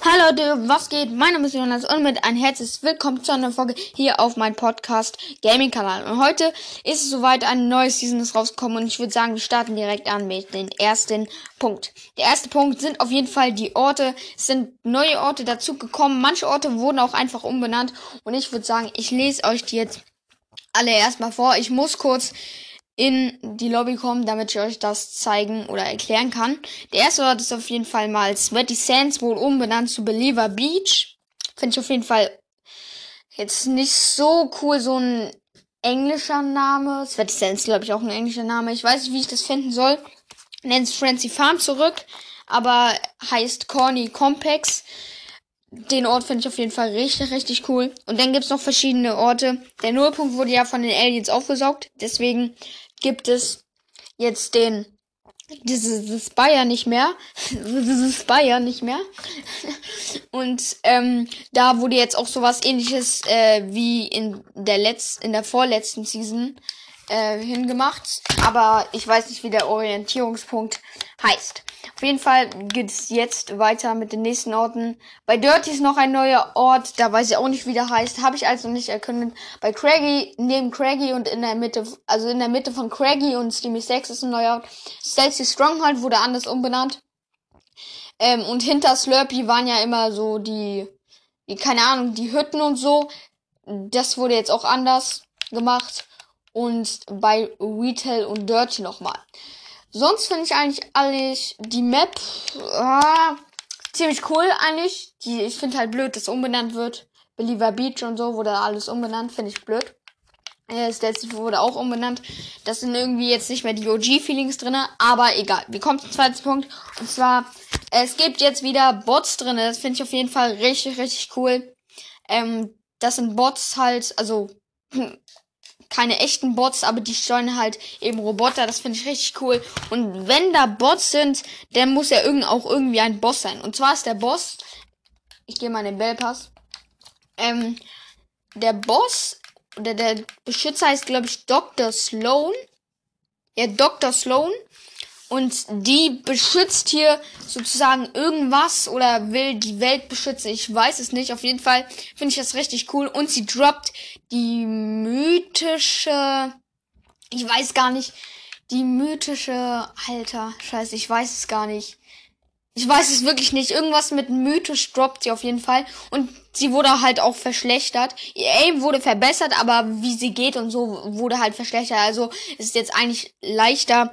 Hallo Leute, was geht? Mein Name ist Jonas und mit ein herzliches Willkommen zu einer Folge hier auf meinem Podcast Gaming Kanal. Und heute ist es soweit, ein neues Season ist rausgekommen und ich würde sagen, wir starten direkt an mit dem ersten Punkt. Der erste Punkt sind auf jeden Fall die Orte. Es sind neue Orte dazu gekommen. Manche Orte wurden auch einfach umbenannt und ich würde sagen, ich lese euch die jetzt alle erstmal vor. Ich muss kurz in die Lobby kommen, damit ich euch das zeigen oder erklären kann. Der erste Ort ist auf jeden Fall mal Sweaty Sands, wohl umbenannt zu Believer Beach. Finde ich auf jeden Fall jetzt nicht so cool, so ein englischer Name. Sweaty Sands, glaube ich, auch ein englischer Name. Ich weiß nicht, wie ich das finden soll. Nennt es Frenzy Farm zurück, aber heißt Corny Complex. Den Ort finde ich auf jeden Fall richtig, richtig cool. Und dann gibt's noch verschiedene Orte. Der Nullpunkt wurde ja von den Aliens aufgesaugt. Deswegen gibt es jetzt den dieses Bayer nicht mehr. dieses Bayer nicht mehr. Und ähm, da wurde jetzt auch sowas ähnliches äh, wie in der letzten, in der vorletzten Season äh, hingemacht. Aber ich weiß nicht, wie der Orientierungspunkt heißt. Auf jeden Fall geht es jetzt weiter mit den nächsten Orten. Bei Dirty ist noch ein neuer Ort, da weiß ich auch nicht, wie der heißt. Habe ich also nicht erkundet. Bei Craggy, neben Craggy und in der Mitte, also in der Mitte von Craggy und Steamy 6 ist ein neuer Ort. Stacy Stronghold wurde anders umbenannt. Ähm, und hinter Slurpee waren ja immer so die, die, keine Ahnung, die Hütten und so. Das wurde jetzt auch anders gemacht. Und bei Retail und Dirty nochmal. Sonst finde ich eigentlich eigentlich die Map äh, ziemlich cool eigentlich. Die, ich finde halt blöd, dass umbenannt wird. Believer Beach und so wurde alles umbenannt, finde ich blöd. Das letzte wurde auch umbenannt. Das sind irgendwie jetzt nicht mehr die OG-Feelings drinne, aber egal. Wir kommen zum zweiten Punkt. Und zwar, es gibt jetzt wieder Bots drinne. Das finde ich auf jeden Fall richtig, richtig cool. Ähm, das sind Bots halt, also keine echten Bots, aber die steuern halt eben Roboter. Das finde ich richtig cool. Und wenn da Bots sind, dann muss ja irgend auch irgendwie ein Boss sein. Und zwar ist der Boss. Ich gehe mal in den Bellpass. Ähm, der Boss oder der Beschützer heißt, glaube ich, Dr. Sloan. Ja, Dr. Sloan. Und die beschützt hier sozusagen irgendwas oder will die Welt beschützen. Ich weiß es nicht. Auf jeden Fall finde ich das richtig cool. Und sie droppt die mythische, ich weiß gar nicht, die mythische, Alter, scheiße, ich weiß es gar nicht. Ich weiß es wirklich nicht. Irgendwas mit mythisch droppt sie auf jeden Fall. Und sie wurde halt auch verschlechtert. Ihr Aim wurde verbessert, aber wie sie geht und so wurde halt verschlechtert. Also es ist jetzt eigentlich leichter,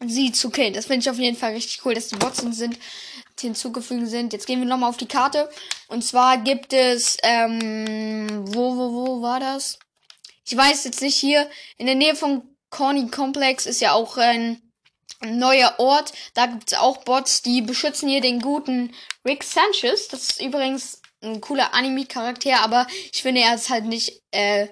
sie zu killen. Das finde ich auf jeden Fall richtig cool, dass die Bots sind, hinzugefügt sind. Jetzt gehen wir nochmal auf die Karte. Und zwar gibt es, ähm, wo, wo, wo war das? Ich weiß jetzt nicht hier. In der Nähe von Corny Complex ist ja auch ein neuer Ort. Da gibt es auch Bots, die beschützen hier den guten Rick Sanchez. Das ist übrigens ein cooler Anime-Charakter, aber ich finde, er ist halt nicht, äh,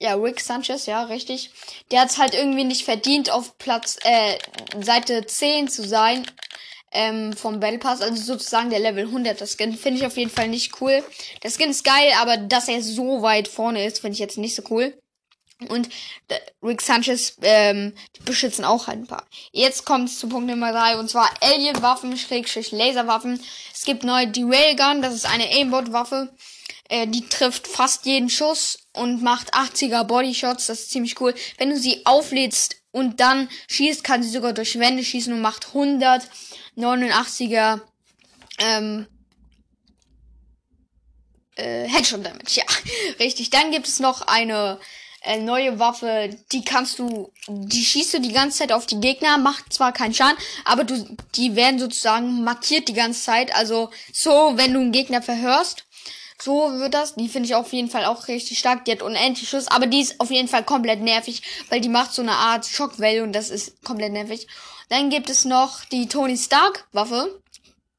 ja, Rick Sanchez, ja, richtig. Der hat es halt irgendwie nicht verdient, auf Platz, äh, Seite 10 zu sein. Ähm, vom Battle Pass, also sozusagen der Level 100. Das Skin finde ich auf jeden Fall nicht cool. Der Skin ist geil, aber dass er so weit vorne ist, finde ich jetzt nicht so cool. Und Rick Sanchez ähm, beschützen auch halt ein paar. Jetzt kommt es zu Punkt Nummer 3 und zwar Alien-Waffen, Schrägstrich Laserwaffen. Es gibt neu die Railgun, das ist eine Aimbot-Waffe. Äh, die trifft fast jeden Schuss und macht 80er Bodyshots. Das ist ziemlich cool. Wenn du sie auflädst und dann schießt, kann sie sogar durch Wände schießen und macht 189er ähm, äh, Headshot Damage. Ja, richtig. Dann gibt es noch eine äh, neue Waffe, die kannst du, die schießt du die ganze Zeit auf die Gegner, macht zwar keinen Schaden, aber du, die werden sozusagen markiert die ganze Zeit. Also so, wenn du einen Gegner verhörst, so wird das. Die finde ich auf jeden Fall auch richtig stark. Die hat unendlich Schuss, aber die ist auf jeden Fall komplett nervig, weil die macht so eine Art Schockwelle und das ist komplett nervig. Dann gibt es noch die Tony Stark Waffe.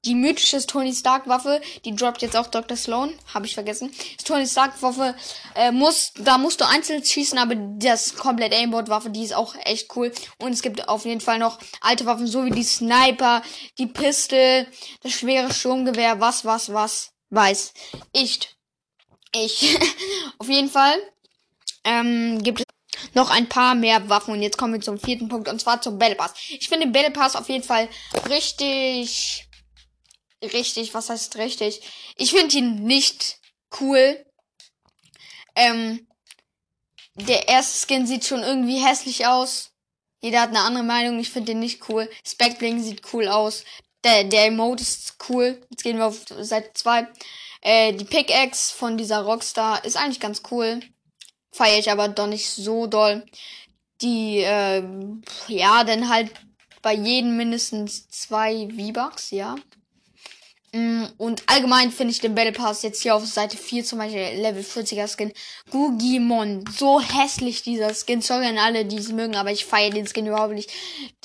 Die mythische Tony Stark Waffe, die droppt jetzt auch Dr. Sloan, habe ich vergessen. Die Tony Stark Waffe äh, muss, da musst du einzeln schießen, aber das komplett Aimbot Waffe, die ist auch echt cool. Und es gibt auf jeden Fall noch alte Waffen, so wie die Sniper, die Pistol, das schwere Sturmgewehr, was, was, was weiß ich. Ich. Auf jeden Fall ähm, gibt es noch ein paar mehr Waffen. Und jetzt kommen wir zum vierten Punkt, und zwar zum Battle Pass. Ich finde den Battle Pass auf jeden Fall richtig richtig, was heißt richtig? Ich finde ihn nicht cool. Ähm, der erste Skin sieht schon irgendwie hässlich aus. Jeder hat eine andere Meinung. Ich finde den nicht cool. Speckbling sieht cool aus. Der, der Emote ist cool. Jetzt gehen wir auf Seite 2. Äh, die Pickaxe von dieser Rockstar ist eigentlich ganz cool. Feiere ich aber doch nicht so doll. Die, äh, ja, dann halt bei jedem mindestens zwei V-Bucks, ja. Mm, und allgemein finde ich den Battle Pass jetzt hier auf Seite 4 zum Beispiel Level 40er Skin. Gugimon. So hässlich dieser Skin. Sorry an alle, die es mögen, aber ich feiere den Skin überhaupt nicht.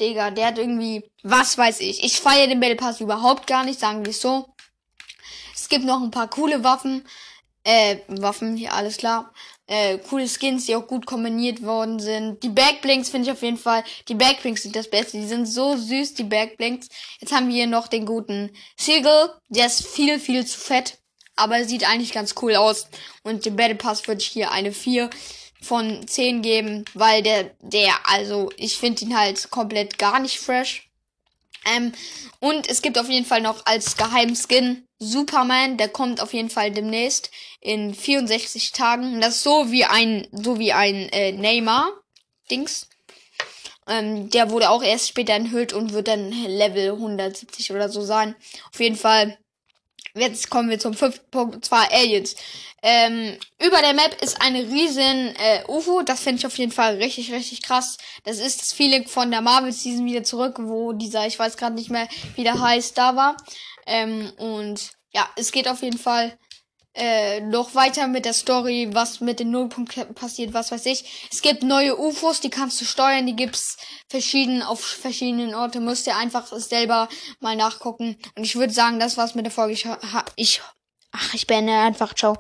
Digga, der hat irgendwie, was weiß ich. Ich feiere den Battle Pass überhaupt gar nicht, sagen wir es so. Es gibt noch ein paar coole Waffen. Äh, Waffen, hier alles klar. Äh, coole Skins, die auch gut kombiniert worden sind. Die Backblinks finde ich auf jeden Fall. Die Backblinks sind das Beste. Die sind so süß, die Backblinks. Jetzt haben wir hier noch den guten Sigil. Der ist viel, viel zu fett. Aber sieht eigentlich ganz cool aus. Und dem Battle Pass würde ich hier eine 4 von 10 geben. Weil der, der, also, ich finde ihn halt komplett gar nicht fresh. Ähm, und es gibt auf jeden Fall noch als Geheimskin Superman, der kommt auf jeden Fall demnächst in 64 Tagen. Das ist so wie ein, so wie ein äh, Neymar Dings. Ähm, der wurde auch erst später enthüllt und wird dann Level 170 oder so sein. Auf jeden Fall. Jetzt kommen wir zum fünften Punkt, und zwar Aliens. Ähm, über der Map ist eine riesen äh, UFO. Das finde ich auf jeden Fall richtig, richtig krass. Das ist das Feeling von der Marvel Season wieder zurück, wo dieser, ich weiß gerade nicht mehr, wie der heißt, da war. Ähm, und ja, es geht auf jeden Fall äh, noch weiter mit der Story, was mit den Nullpunkten passiert, was weiß ich. Es gibt neue UFOs, die kannst du steuern, die gibt's verschieden auf verschiedenen Orten. Musst dir einfach selber mal nachgucken. Und ich würde sagen, das war's mit der Folge. Ich, ich ach, ich beende einfach. Ciao.